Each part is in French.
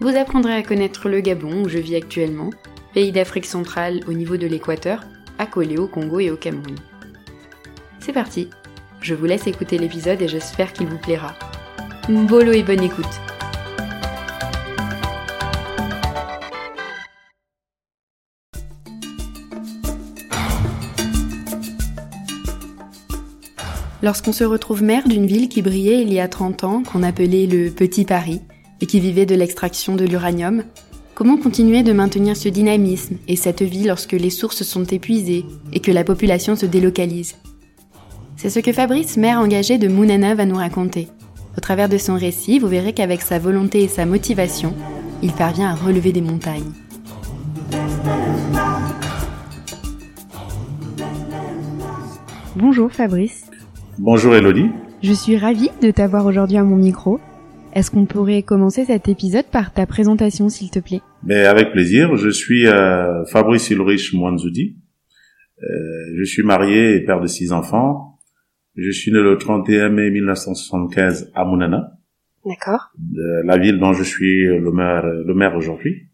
Vous apprendrez à connaître le Gabon où je vis actuellement, pays d'Afrique centrale au niveau de l'équateur, accolé au Congo et au Cameroun. C'est parti, je vous laisse écouter l'épisode et j'espère qu'il vous plaira. Mbolo et bonne écoute Lorsqu'on se retrouve maire d'une ville qui brillait il y a 30 ans, qu'on appelait le Petit Paris, et qui vivait de l'extraction de l'uranium, comment continuer de maintenir ce dynamisme et cette vie lorsque les sources sont épuisées et que la population se délocalise? C'est ce que Fabrice, maire engagé de Mounana, va nous raconter. Au travers de son récit, vous verrez qu'avec sa volonté et sa motivation, il parvient à relever des montagnes. Bonjour Fabrice. Bonjour Elodie. Je suis ravie de t'avoir aujourd'hui à mon micro. Est-ce qu'on pourrait commencer cet épisode par ta présentation, s'il te plaît? Mais avec plaisir. Je suis euh, Fabrice Ulrich Mwanzoudi. Euh, je suis marié et père de six enfants. Je suis né le 31 mai 1975 à Mounana. D'accord. La ville dont je suis le maire, le maire aujourd'hui.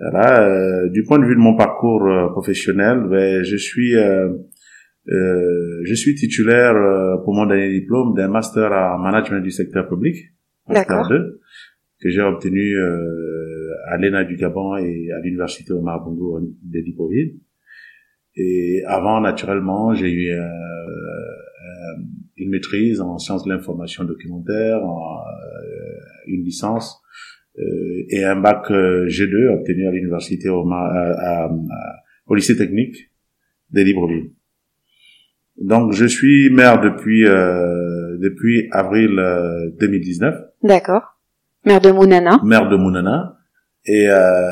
Voilà, euh, du point de vue de mon parcours euh, professionnel, ben, je suis euh, euh, je suis titulaire euh, pour mon dernier diplôme d'un master en management du secteur public, master 2, que j'ai obtenu euh, à l'ENA du Gabon et à l'université Omar Bongo de Libreville. Et avant, naturellement, j'ai eu une maîtrise en sciences de l'information documentaire, une licence et un bac G2 obtenu à l'université au lycée technique de Libreville. Donc je suis maire depuis euh, depuis avril 2019. Euh, D'accord. Maire de Mounana. Maire de Mounana et euh,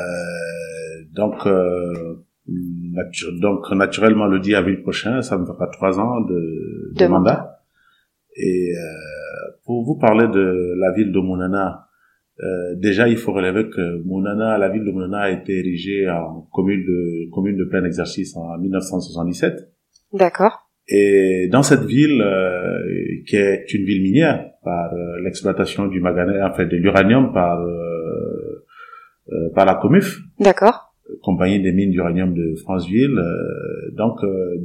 donc euh, donc naturellement le 10 avril prochain, ça me fera trois ans de, de, mandat. Et euh, pour vous parler de la ville de Mounana, euh, déjà il faut relever que Mounana, la ville de Mounana a été érigée en commune de commune de plein exercice en 1977. D'accord. Et dans cette ville, euh, qui est une ville minière, par euh, l'exploitation du manganèse, enfin de l'uranium par euh, euh, par la Comuf. D'accord. Compagnie des mines d'uranium de Franceville. donc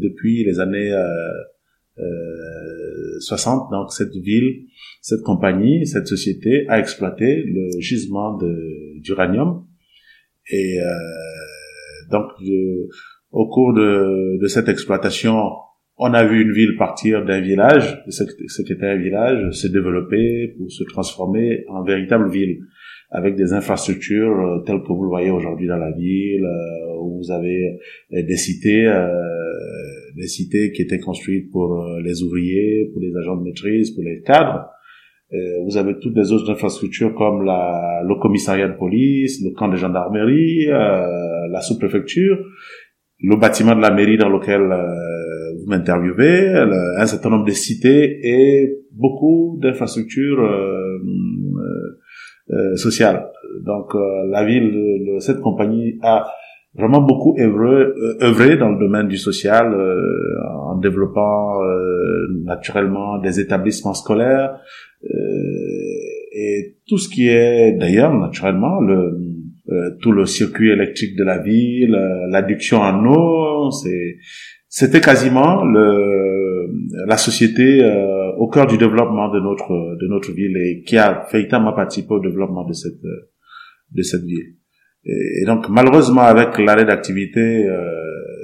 depuis les années 60, donc cette ville, cette compagnie, cette société a exploité le gisement de d'uranium. Et donc au cours de, de cette exploitation, on a vu une ville partir d'un village, ce qui était un village, se développer pour se transformer en véritable ville, avec des infrastructures euh, telles que vous le voyez aujourd'hui dans la ville, euh, où vous avez euh, des cités, des cités qui étaient construites pour les ouvriers, pour les agents de maîtrise, pour les cadres. vous avez toutes les autres infrastructures comme la, le commissariat de police, le camp de gendarmerie, la sous-préfecture, le bâtiment de la mairie dans lequel vous m'interviewez, un certain nombre de cités et beaucoup d'infrastructures euh, euh, euh sociales. Donc la ville, cette compagnie a vraiment beaucoup œuvré, œuvré dans le domaine du social en développant naturellement des établissements scolaires et tout ce qui est d'ailleurs naturellement le tout le circuit électrique de la ville, l'adduction en eau, c'est c'était quasiment le, la société euh, au cœur du développement de notre de notre ville et qui a véritablement participé au développement de cette de cette ville. Et, donc malheureusement avec l'arrêt d'activité euh,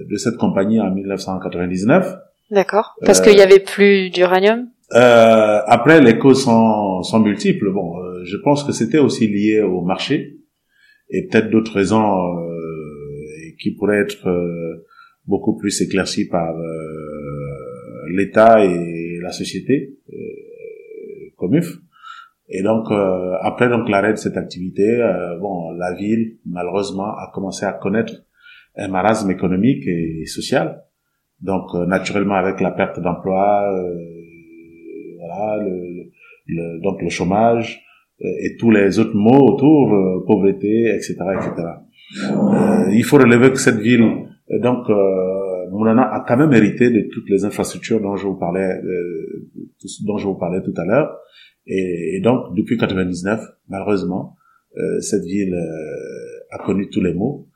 de cette compagnie en 1999. D'accord. Parce qu'il y avait plus d'uranium? Euh, après les causes sont sont multiples. Bon, euh, je pense que c'était aussi lié au marché et peut-être d'autres raisons qui pourraient être beaucoup plus éclairci par euh, l'État et la société, euh, Comuf. Et donc, euh, après donc l'arrêt de cette activité, euh, bon, la ville, malheureusement, a commencé à connaître un marasme économique et social. Donc, euh, naturellement, avec la perte d'emploi, voilà, le, le, donc le chômage et tous les autres mots autour, pauvreté, etc., etc. il faut relever que cette ville, donc, Moulana a quand même hérité de toutes les infrastructures dont je vous parlais, dont je vous parlais tout à l'heure. Et, donc, depuis 99, malheureusement, euh, cette ville euh, a connu tous les maux.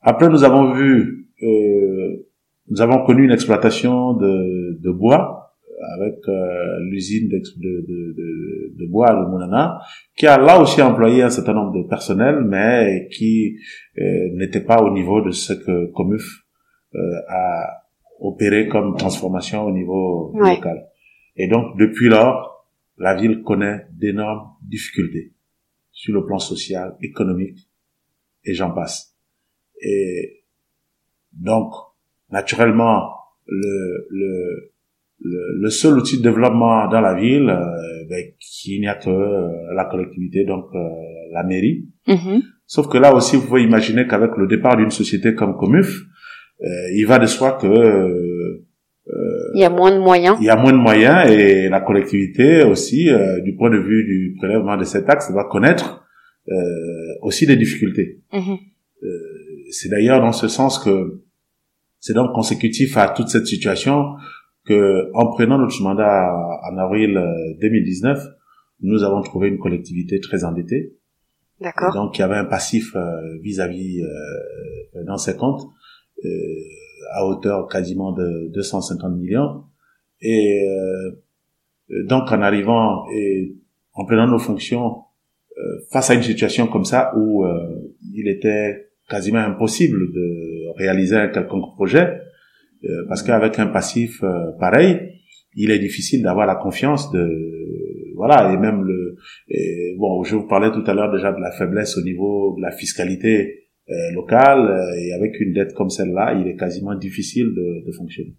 Après, nous avons vu, euh, nous avons connu une exploitation de, de bois avec euh, l'usine de, de, de, de, bois de Mounana, qui a là aussi employé un certain nombre de personnel, mais qui euh, n'était pas au niveau de ce que Comuf a opéré comme transformation au niveau local. Et donc, depuis lors, la ville connaît d'énormes difficultés sur le plan social, économique, et j'en passe. Et donc, naturellement, le, le, le, seul outil de développement dans la ville, euh, ben, il n'y a que euh, la collectivité, donc euh, la mairie. Mm-hmm. Sauf que là aussi, vous pouvez imaginer qu'avec le départ d'une société comme Comuf, il va de soi que il y a moins de moyens. Il y a moins de moyens et la collectivité aussi, euh, du point de vue du prélèvement de cet axe, va connaître euh, aussi des difficultés. Mhm. Euh, c'est d'ailleurs dans ce sens que c'est donc consécutif à toute cette situation que, en prenant notre mandat en avril 2019, nous avons trouvé une collectivité très endettée. D'accord. Donc, il y avait un passif vis-à-vis -vis, dans ses comptes à hauteur quasiment de 250 millions. Et euh, donc en arrivant et en prenant nos fonctions euh, face à une situation comme ça où euh, il était quasiment impossible de réaliser un quelconque projet, parce qu'avec un passif pareil, il est difficile d'avoir la confiance de voilà et même le bon je vous parlais tout à l'heure déjà de la faiblesse au niveau de la fiscalité euh, local euh, et avec une dette comme celle-là, il est quasiment difficile de, de fonctionner.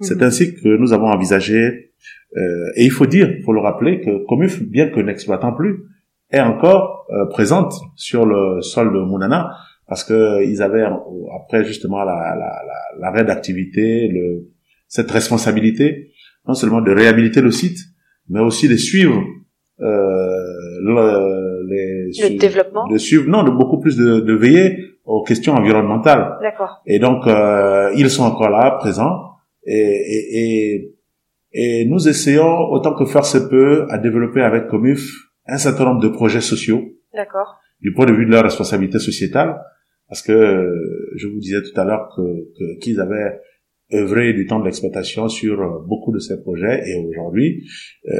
C'est mhm. ainsi que nous avons envisagé, euh, et il faut dire, il faut le rappeler, que Comuf, bien que n'exploitant plus, est encore présente sur le sol de Mounana, parce que ils avaient, après justement l'arrêt la, la, d'activité, le, cette responsabilité, non seulement de réhabiliter le site, mais aussi de suivre euh, le, les, le développement, de suivre, non, de beaucoup plus de, de veiller aux questions environnementales. D'accord. Et donc euh, ils sont encore là, présents, et, et, et, et, nous essayons autant que faire se peut à développer avec Comuf un certain nombre de projets sociaux. D'accord. Du point de vue de leur responsabilité sociétale, parce que euh, je vous disais tout à l'heure que qu'ils avaient œuvré du temps de l'exploitation sur beaucoup de ces projets et aujourd'hui euh,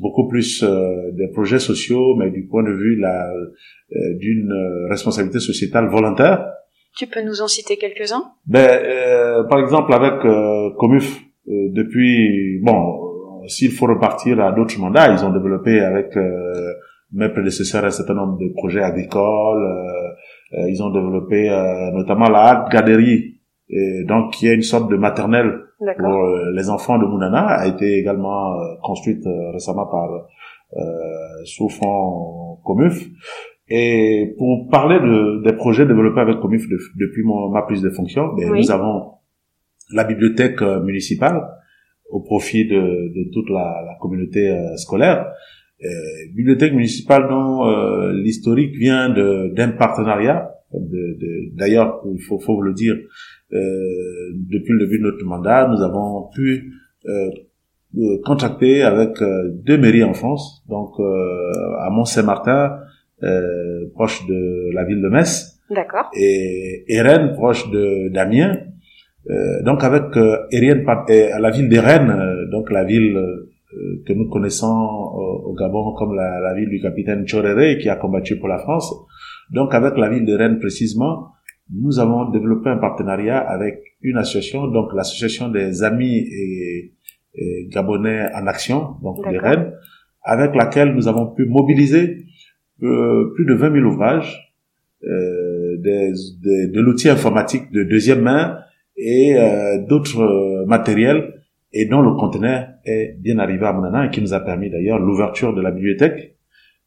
beaucoup plus euh, des projets sociaux, mais du point de vue la, euh, d'une responsabilité sociétale volontaire. Tu peux nous en citer quelques-uns? Ben, euh, par exemple avec Comuf, depuis bon, s'il faut repartir à d'autres mandats, ils ont développé avec mes prédécesseurs un certain nombre de projets agricoles. ils ont développé notamment la garderie, et donc qui est une sorte de maternelle pour euh, les enfants de Mounana a été également euh, construite euh, récemment par euh, sous fond Comuf. Et pour parler de, des projets développés avec Comuf depuis mon, ma prise de fonction, ben, nous avons la bibliothèque municipale au profit de, de toute la, la communauté scolaire. Euh, bibliothèque municipale dont euh, l'historique vient d'un partenariat. D'ailleurs, il faut, faut le dire, euh, depuis le début de notre mandat, nous avons pu euh, euh contracter avec euh, deux mairies en France, donc à Mont-Saint-Martin, proche de la ville de Metz, D'accord. et, et Rennes, proche de d'Amiens. donc avec euh, à la ville des Rennes, donc la ville que nous connaissons au, Gabon comme la, la, ville du capitaine Choréré qui a combattu pour la France. Donc avec la ville de Rennes précisément, nous avons développé un partenariat avec une association, donc l'association des amis et, gabonais en action, donc les Rennes, avec laquelle nous avons pu mobiliser euh, plus de 20 000 ouvrages, euh, des, de l'outil informatique de deuxième main et euh, d'autres matériels et dont le conteneur est bien arrivé à Mounana et qui nous a permis d'ailleurs l'ouverture de la bibliothèque.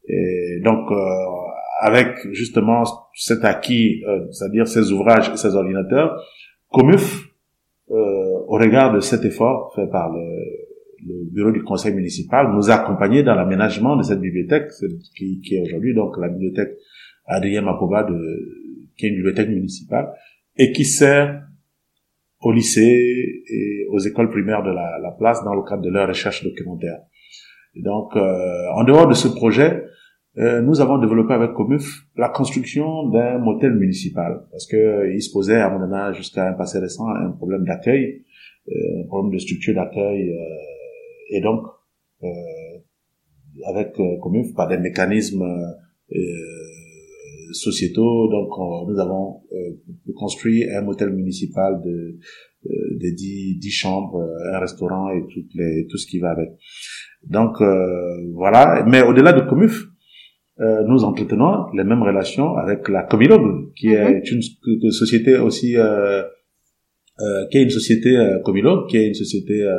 Et donc, euh, avec justement cet acquis, euh, c'est-à-dire ces ouvrages et ces ordinateurs, Comuf, euh, au regard de cet effort fait par le, le, bureau du conseil municipal, nous a accompagnés dans l'aménagement de cette bibliothèque, qui, qui est aujourd'hui donc la bibliothèque Adrien Mapoba, de, qui est une bibliothèque municipale, et qui sert au lycée et aux écoles primaires de la, la place dans le cadre de leur recherche documentaire. Donc, euh, en dehors de ce projet, euh, nous avons développé avec Comuf la construction d'un motel municipal parce que euh, il se posait à mon âge jusqu'à un passé récent un problème d'accueil, euh, un problème de structure d'accueil et donc avec Comuf par des mécanismes sociétaux donc nous avons construit un motel municipal de de dix, dix chambres, un restaurant et toutes les, tout ce qui va avec. Donc voilà, mais au-delà de Comuf, euh, nous entretenons les mêmes relations avec la Comilogue, qui est mhm. une, société aussi, euh, euh, qui est une société euh, Comilogue, qui est une société euh,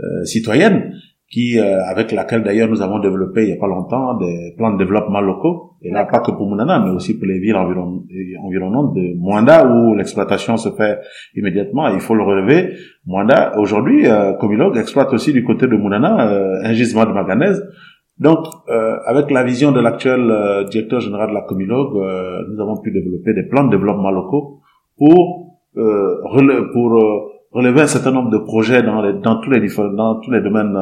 euh, citoyenne, qui avec laquelle d'ailleurs nous avons développé il y a pas longtemps des plans de développement locaux, et là pas que pour Mounana, mais aussi pour les villes environ, environnantes de Mwanda où l'exploitation se fait immédiatement. Il faut le relever. Mwanda aujourd'hui, euh, Comilogue exploite aussi du côté de Mounana un gisement de manganèse donc, euh, avec la vision de l'actuel euh, directeur général de la Comilogue, euh, nous avons pu développer des plans de développement locaux pour pour relever un certain nombre de projets dans, les, dans tous les dans tous les domaines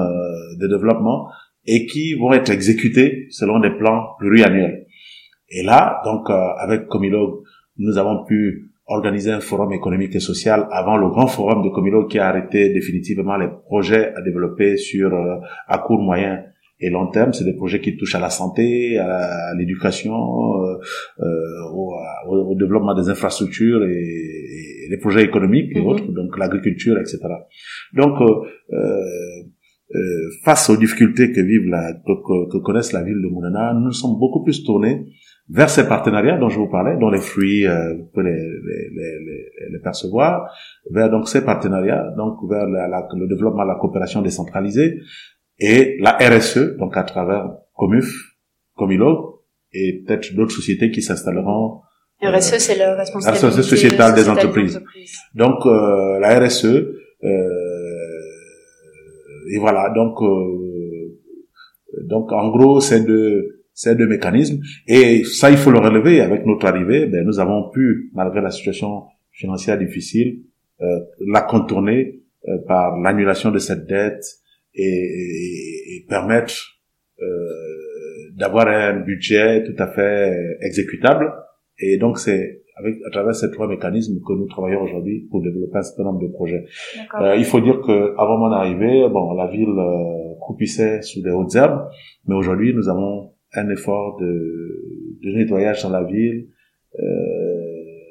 de développement et qui vont être exécutés selon des plans pluriannuels. Et là, donc, avec Comilogue, nous avons pu organiser un forum économique et social avant le grand forum de Comilogue qui a arrêté définitivement les projets à développer sur à court moyen et long terme, c'est des projets qui touchent à la santé, à l'éducation, euh, euh au, au, développement des infrastructures et, et les projets économiques et mhm. autres, donc l'agriculture, etc. Donc, euh, euh, face aux difficultés que vivent la, que, que, connaissent la ville de Mounana, nous sommes beaucoup plus tournés vers ces partenariats dont je vous parlais, dont les fruits, euh, vous pouvez les, les, les, les, percevoir, vers donc ces partenariats, donc vers la, la, le développement de la coopération décentralisée, et la RSE, donc à travers Comuf, Comilog, et peut-être d'autres sociétés qui s'installeront. RSE, euh, c'est le responsabilité RSE sociétale des entreprises. Donc euh, la RSE, euh, et voilà, donc euh, donc en gros c'est deux c'est deux mécanismes et ça il faut le relever avec notre arrivée, ben nous avons pu malgré la situation financière difficile euh, la contourner euh, par l'annulation de cette dette, et, et permettre euh, d'avoir un budget tout à fait exécutable. Et donc c'est avec à travers ces trois mécanismes que nous travaillons aujourd'hui pour développer un certain nombre de projets. Euh, il faut dire que avant mon arrivée, bon, la ville euh, croupissait sous des hautes herbes, mais aujourd'hui nous avons un effort de, de nettoyage dans la ville, euh,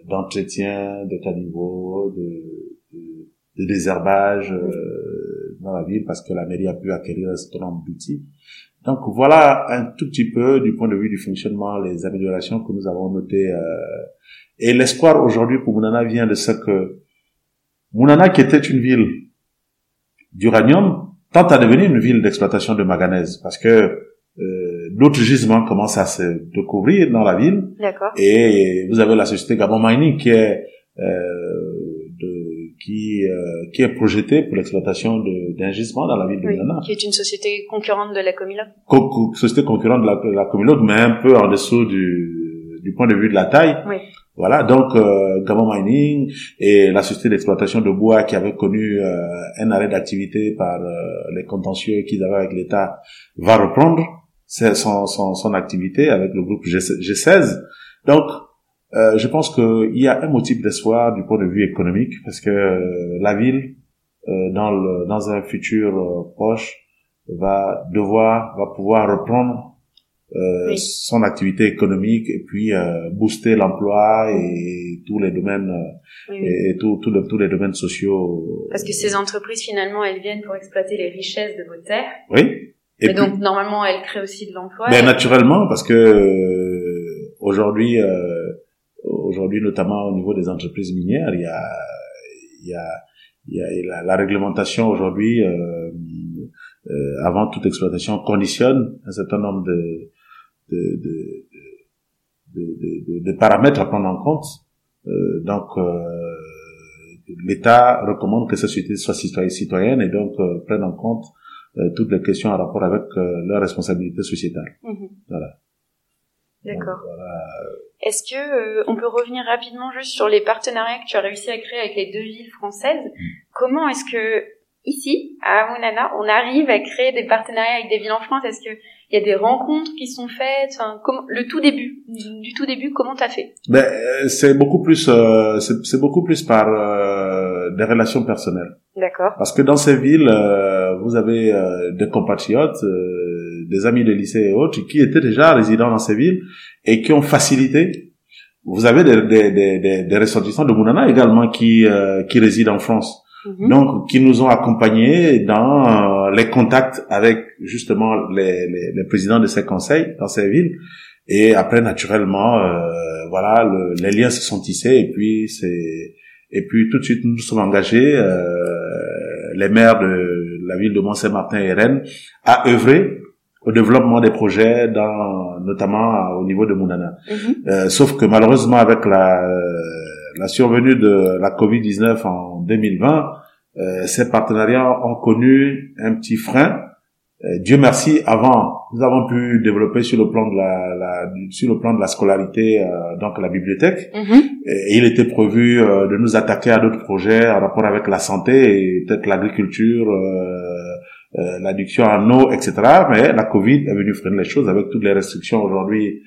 d'entretien de caniveaux, de, de, de désherbage. Euh, dans la ville parce que la mairie a pu acquérir un certain nombre d'outils. Donc voilà un tout petit peu du point de vue du fonctionnement les améliorations que nous avons notées. Euh, et l'espoir aujourd'hui pour Mounana vient de ce que Mounana, qui était une ville d'uranium, tente à devenir une ville d'exploitation de manganèse parce que euh, d'autres gisements commencent à se découvrir dans la ville. Et vous avez la société Gabon Mining qui est euh, qui euh, qui est projeté pour l'exploitation d'un gisement dans la ville de oui, Qui est une société concurrente de la Comilog. Co société concurrente de la, de la Comilog, mais un peu en dessous du, du point de vue de la taille. Oui. Voilà, donc euh, Gabon Mining et la société d'exploitation de bois qui avait connu euh, un arrêt d'activité par euh, les contentieux qu'ils avaient avec l'État va reprendre son, son, son activité avec le groupe G, G16. Donc euh, je pense qu'il y a un motif d'espoir du point de vue économique parce que euh, la ville, euh, dans, le, dans un futur proche, va devoir, va pouvoir reprendre son activité économique et puis booster l'emploi et tous les domaines et, tous tous les domaines sociaux. Parce que ces entreprises finalement elles viennent pour exploiter les richesses de vos terres. Oui. Et, donc normalement elles créent aussi de l'emploi. Mais naturellement parce que aujourd'hui aujourd'hui notamment au niveau des entreprises minières, il y a, il y a, il y a, la, la réglementation aujourd'hui, euh, euh, avant toute exploitation, conditionne un certain nombre de, de, de, de, de paramètres à prendre en compte. Euh, donc, l'État recommande que cette société soit citoyenne et donc prenne en compte toutes les questions en rapport avec leur responsabilité sociétale. Mhm. Voilà. D'accord. Est-ce que euh, on peut revenir rapidement juste sur les partenariats que tu as réussi à créer avec les deux villes françaises? Mm. Comment est-ce que ici, à Monana, on arrive à créer des partenariats avec des villes en France? Est-ce que il y a des rencontres qui sont faites? Enfin, comment, Le tout début, du tout début, comment t'as fait? Ben, euh, c'est beaucoup plus, euh, c'est beaucoup plus par euh, des relations personnelles. D'accord. Parce que dans ces villes, vous avez des compatriotes, des amis de lycée et autres, qui étaient déjà résidents dans ces villes et qui ont facilité. Vous avez des, des, des, des ressortissants de Mounana également qui qui résident en France. Mhm. donc qui nous ont accompagnés dans euh, les contacts avec justement les, les, les, présidents de ces conseils dans ces villes. Et après, naturellement, euh, voilà, les liens se sont tissés et puis c'est et puis tout de suite nous nous sommes engagés, euh, les maires de la ville de Mont-Saint-Martin et Rennes, à œuvrer au développement des projets, dans, notamment au niveau de Mounana. Mhm. euh, sauf que malheureusement, avec la la survenue de la Covid-19 en 2020, euh, ces partenariats ont connu un petit frein. Euh, Dieu merci, avant, nous avons pu développer sur le plan de la, la sur le plan de la scolarité, euh, donc la bibliothèque. Mm-hmm. et, il était prévu euh, de nous attaquer à d'autres projets en rapport avec la santé et peut-être l'agriculture, l'adduction en eau, etc. Mais la Covid est venue freiner les choses avec toutes les restrictions aujourd'hui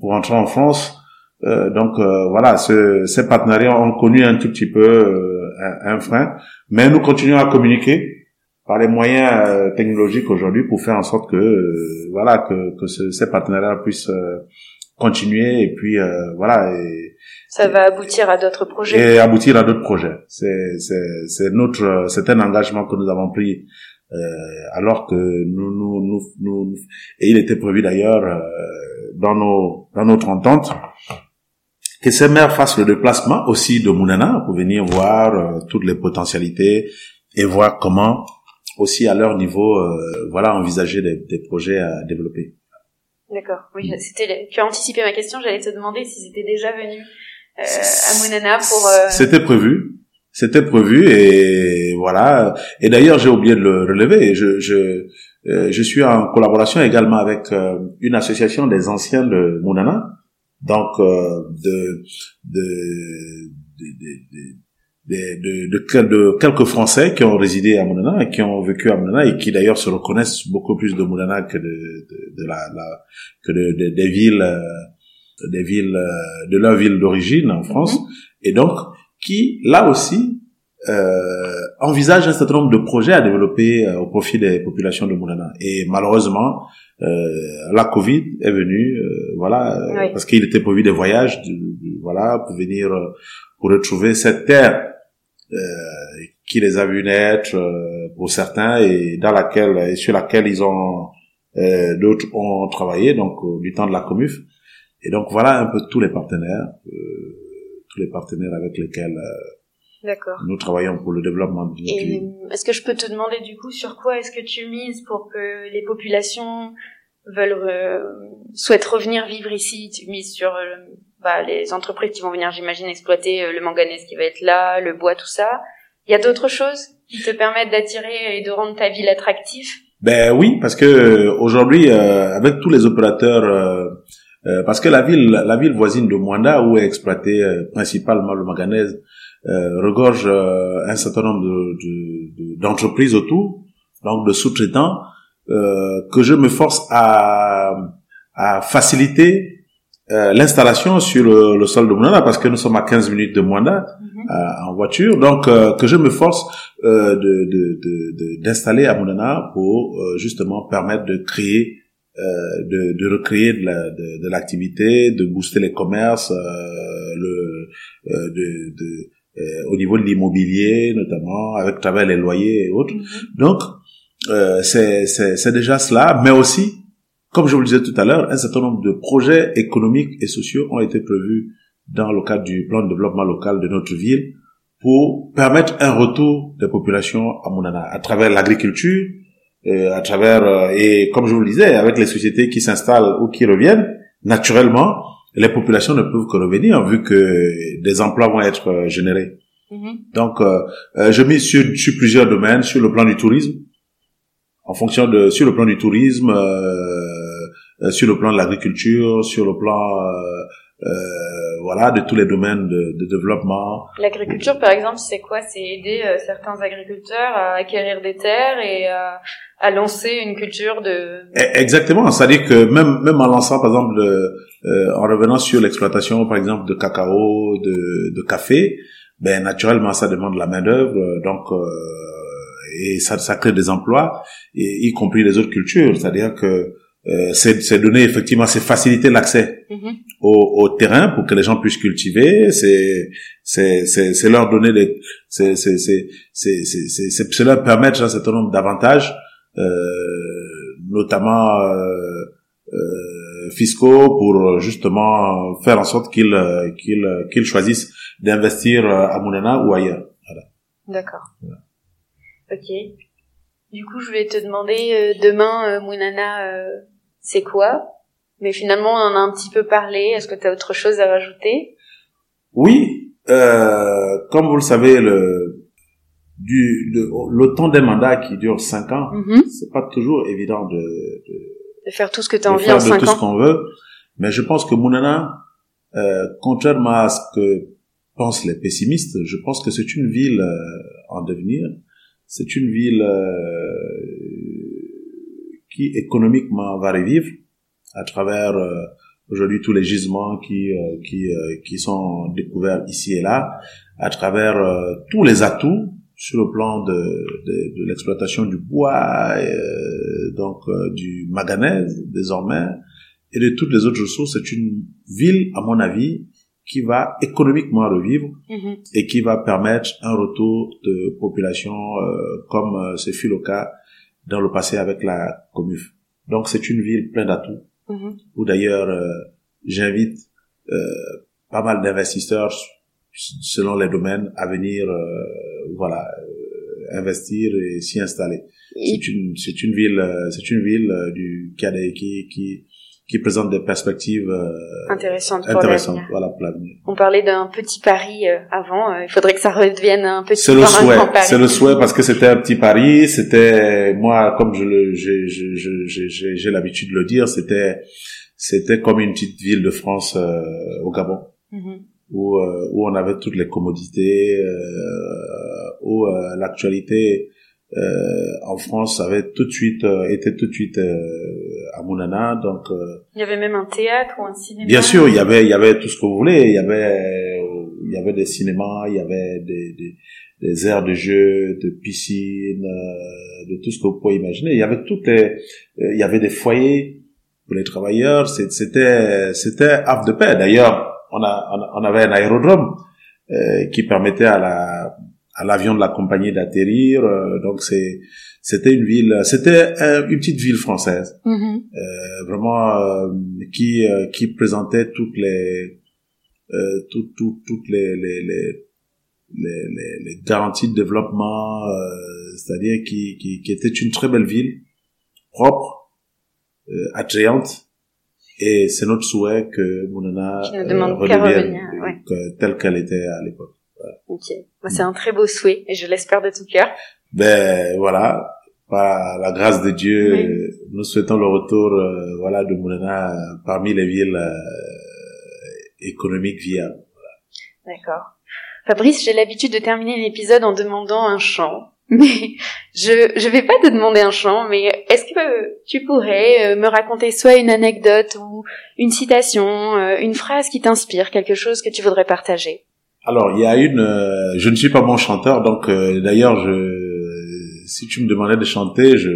pour entrer en France. Euh, donc euh, voilà, ce, ces partenariats ont connu un tout petit peu euh, un, un, frein, mais nous continuons à communiquer par les moyens technologiques aujourd'hui pour faire en sorte que voilà que, que ces partenariats puissent continuer et puis voilà et, ça va aboutir à d'autres projets et aboutir à d'autres projets c'est c'est c'est notre c'est un engagement que nous avons pris euh, alors que nous, nous, nous, nous, et il était prévu d'ailleurs euh, dans nos dans notre entente que ces maires fassent le déplacement aussi de Mounana pour venir voir euh, toutes les potentialités et voir comment aussi à leur niveau, euh, voilà, envisager des, des, projets à développer. D'accord. Oui, c'était. Tu as anticipé ma question. J'allais te demander si c'était déjà venu euh, à Mounana pour. C'était prévu. C'était prévu et voilà. Et d'ailleurs, j'ai oublié de le relever. Je, je, je suis en collaboration également avec une association des anciens de Mounana donc euh, de, de, de, de, de, de, quelques Français qui ont résidé à Mounana et qui ont vécu à Mounana et qui d'ailleurs se reconnaissent beaucoup plus de Mounana que de, de, la, la, que de, des villes euh, des villes euh, de leur ville d'origine en France mhm. et donc qui là aussi euh, envisage un certain nombre de projets à développer au profit des populations de Mounana et malheureusement euh, la Covid est venue, euh, voilà, euh, parce qu'il était prévu des voyages, voilà, pour venir pour retrouver cette terre qui les a vus naître pour certains et dans laquelle et sur laquelle ils ont d'autres ont travaillé donc du temps de la Comuf. Et donc voilà un peu tous les partenaires tous les partenaires avec lesquels D'accord. Nous travaillons pour le développement de notre Est-ce que je peux te demander du coup sur quoi est-ce que tu mises pour que les populations veulent euh, souhaitent revenir vivre ici? Tu mises sur euh, bah, les entreprises qui vont venir, j'imagine, exploiter euh, le manganèse qui va être là, le bois, tout ça. Il y a d'autres choses qui te permettent d'attirer et de rendre ta ville attractive? Ben oui, parce que aujourd'hui, avec tous les opérateurs parce que la ville, la ville voisine de Mwanda, où est exploité principalement le manganèse, euh, regorge euh, un certain nombre d'entreprises de, de, autour, donc de sous-traitants, euh, que je me force à, à faciliter euh, l'installation sur le, le, sol de Moana parce que nous sommes à 15 minutes de Moana mhm. en voiture donc que je me force d'installer de, de, à Moana pour justement permettre de créer de, de recréer de l'activité de, booster les commerces le de, de euh, au niveau de l'immobilier notamment, avec travers les loyers et autres. Mhm. Donc, euh, c'est déjà cela, mais aussi, comme je vous le disais tout à l'heure, un certain nombre de projets économiques et sociaux ont été prévus dans le cadre du plan de développement local de notre ville pour permettre un retour des populations à Mounana à travers l'agriculture, euh, à travers euh, et comme je vous le disais, avec les sociétés qui s'installent ou qui reviennent, naturellement, les populations ne peuvent que revenir vu que des emplois vont être euh, générés. Mm-hmm. Donc, je mets sur, sur plusieurs domaines, sur le plan du tourisme, en fonction de sur le plan du tourisme, sur le plan de l'agriculture, sur le plan euh, voilà, de tous les domaines de, de développement. L'agriculture, par exemple, c'est quoi? C'est aider euh, certains agriculteurs à acquérir des terres et à, à lancer une culture de. E, exactement, c'est-à-dire que même même en lançant, par exemple, euh, en revenant sur l'exploitation, par exemple, de cacao, de, de café, ben naturellement, ça demande de la main d'œuvre, donc et ça, ça crée des emplois, y compris les autres cultures, c'est-à-dire que euh, c'est donner effectivement, c'est faciliter l'accès mm-hmm. au, au, terrain pour que les gens puissent cultiver. C'est c'est c'est leur donner des c'est c'est c'est c'est c'est c'est leur permettre un certain nombre d'avantages, euh, notamment euh, euh, fiscaux pour justement faire en sorte qu'ils qu'ils qu'ils choisissent d'investir à Mounana ou ailleurs. Voilà. D'accord. Ok. Du coup, je vais te demander euh, demain, euh, Mounana, euh, c'est quoi? Mais finalement, on en a un petit peu parlé. Est-ce que tu as autre chose à rajouter? Oui, euh, comme vous le savez, le, du, le, temps des mandats qui dure cinq ans, mm-hmm. c'est pas toujours évident de, de, faire tout ce que tu as envie en cinq ans. tout ce qu'on veut. Mais je pense que Mounana, euh, contrairement à ce que pensent les pessimistes, je pense que c'est une ville euh, en devenir. C'est une ville euh, qui économiquement va revivre à travers euh, aujourd'hui tous les gisements qui euh, qui euh, qui sont découverts ici et là, à travers tous les atouts sur le plan de de, de l'exploitation du bois, donc du manganèse désormais et de toutes les autres ressources. C'est une ville, à mon avis, qui va économiquement revivre mm-hmm. et qui va permettre un retour de population comme ce fut le cas dans le passé avec la Comuf. Donc c'est une ville pleine d'atouts, mm où d'ailleurs euh, j'invite euh, pas mal d'investisseurs selon les domaines à venir, euh, voilà, euh, investir et s'y installer. C'est une, c'est une ville, c'est une ville du Cadet qui, qui qui présente des perspectives euh, intéressantes, pour intéressantes voilà, pour l'avenir. On parlait d'un petit pari euh, avant, euh, il faudrait que ça redevienne un petit C'est le souhait, c'est le souhait parce que c'était un petit pari, c'était moi comme je le j'ai j'ai j'ai l'habitude de le dire, c'était c'était comme une petite ville de France au Gabon. Mm-hmm. Où, où on avait toutes les commodités, où l'actualité en France avait tout de suite été tout de suite à Mounana, donc. Euh, il y avait même un théâtre ou un cinéma. Bien sûr, il y avait, il y avait tout ce que vous voulez. Il y avait, il y avait des cinémas, il y avait des, des, des aires de jeu, de piscines, euh, de tout ce que vous pouvez imaginer. Il y avait toutes les, euh, il y avait des foyers pour les travailleurs. C'était, c'était havre de paix. D'ailleurs, on a, on avait un aérodrome qui permettait à la, à l'avion de la compagnie d'atterrir. donc c'est c'était une ville, c'était une petite ville française, mm-hmm. euh, vraiment euh, qui euh, qui présentait toutes les euh, toutes toutes les les, les les, les, garanties de développement, c'est-à-dire qui, qui, qui était une très belle ville, propre, attrayante, et c'est notre souhait que Mounana redevienne ouais. telle qu'elle était à l'époque. Ok, c'est un très beau souhait et je l'espère de tout cœur. Ben voilà, par la grâce de Dieu, nous souhaitons le retour euh, voilà de Moulina parmi les villes euh, économiques viables. D'accord. Fabrice, j'ai l'habitude de terminer l'épisode en demandant un chant. Mais je je vais pas te demander un chant, mais est-ce que tu pourrais euh, me raconter soit une anecdote ou une citation, une phrase qui t'inspire, quelque chose que tu voudrais partager? Alors, il y a une je ne suis pas bon chanteur donc d'ailleurs je si tu me demandais de chanter, je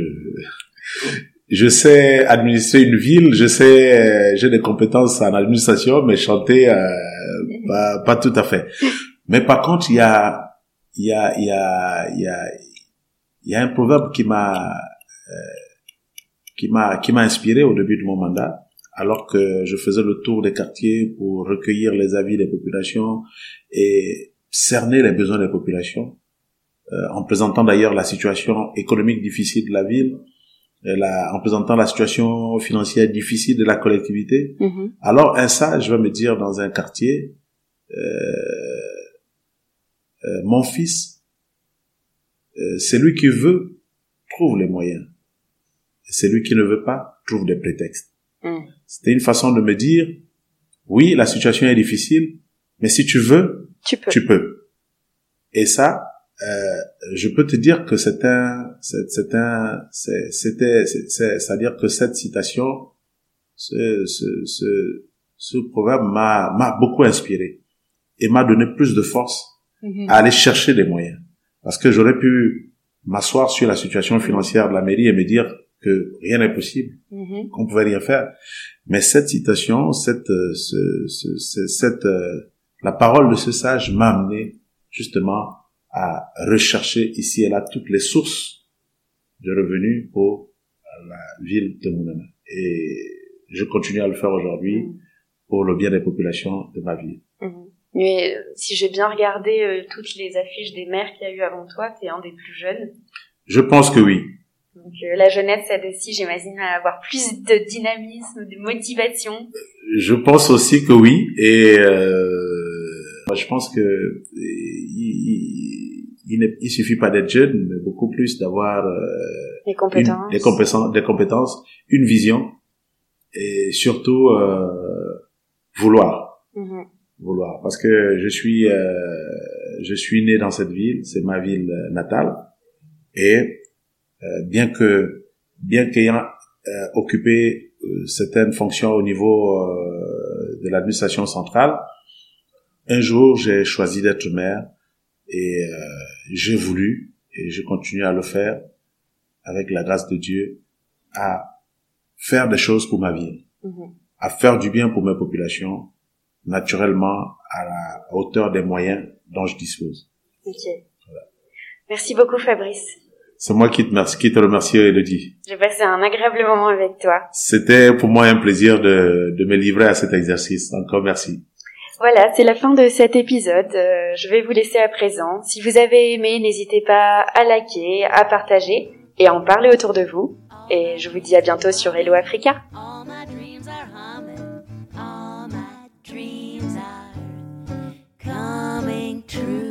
je sais administrer une ville, je sais j'ai des compétences en administration, mais chanter euh, pas, pas tout à fait. Mais par contre, il y a il y a il y a il y a il y a un proverbe qui m'a euh, qui m'a qui m'a inspiré au début de mon mandat alors que je faisais le tour des quartiers pour recueillir les avis des populations et cerner les besoins des populations, euh, en présentant d'ailleurs la situation économique difficile de la ville, la, en présentant la situation financière difficile de la collectivité. Mhm. Alors un sage va me dire dans un quartier, euh, euh, mon fils, euh, celui qui veut trouve les moyens. Celui qui ne veut pas trouve des prétextes. Mm. C'était une façon de me dire, oui, la situation est difficile, mais si tu veux, Tu peux. tu peux. Et ça, euh, je peux te dire que c'est un, c'est c'est un, c'est- c'était, c'est- c'est- c'est-à-dire que cette citation, ce, ce, ce, ce proverbe m'a, m'a beaucoup inspiré et m'a donné plus de force Mhm. à aller chercher des moyens. Parce que j'aurais pu m'asseoir sur la situation financière de la mairie et me dire que rien n'est possible Mhm. qu'on pouvait rien faire. Mais cette citation, cette, euh, ce, ce- ce- cette, euh, la parole de ce sage m'a amené justement à rechercher ici et là toutes les sources de revenus pour la ville de Mounana. Et je continue à le faire aujourd'hui Mhm. pour le bien des populations de ma ville. Mhm. Mais euh, si j'ai bien regardé euh, toutes les affiches des maires qu'il y a eu avant toi, t'es un des plus jeunes. Je pense que oui. Donc euh, la jeunesse aide aussi, j'imagine, à avoir plus de dynamisme, de motivation. Je pense aussi que oui. Et euh, je pense que il, ne il suffit pas d'être jeune, mais beaucoup plus d'avoir euh, une- des compétences, des compétences, une vision et surtout euh, vouloir, Mhm. vouloir. Parce que je suis, euh, je suis né dans cette ville, c'est ma ville euh, natale, et bien que, bien qu'ayant euh, occupé euh, certaines fonctions au niveau euh, de l'administration centrale, un jour j'ai choisi d'être maire et euh, j'ai voulu et je continue à le faire avec la grâce de Dieu à faire des choses pour ma ville, Mhm. à faire du bien pour mes populations, naturellement à la hauteur des moyens dont je dispose. Ok. Merci beaucoup Fabrice. C'est moi qui te, remercie, qui te remercie, Elodie. J'ai passé un agréable moment avec toi. C'était pour moi un plaisir de, de me livrer à cet exercice. Encore merci. Voilà, c'est la fin de cet épisode. Euh, je vais vous laisser à présent. Si vous avez aimé, n'hésitez pas à liker, à partager et à en parler autour de vous. Et je vous dis à bientôt sur Hello Africa. Coming true.